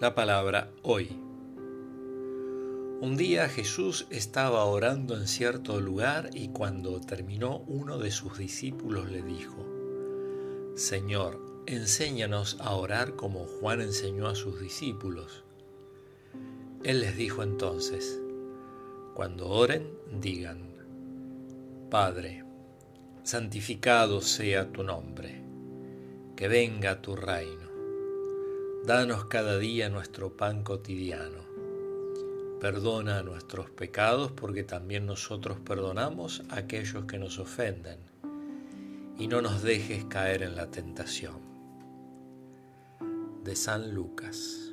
La palabra hoy. Un día Jesús estaba orando en cierto lugar y cuando terminó uno de sus discípulos le dijo, Señor, enséñanos a orar como Juan enseñó a sus discípulos. Él les dijo entonces, cuando oren, digan, Padre, santificado sea tu nombre, que venga tu reino Danos cada día nuestro pan cotidiano. Perdona nuestros pecados porque también nosotros perdonamos a aquellos que nos ofenden. Y no nos dejes caer en la tentación. De San Lucas.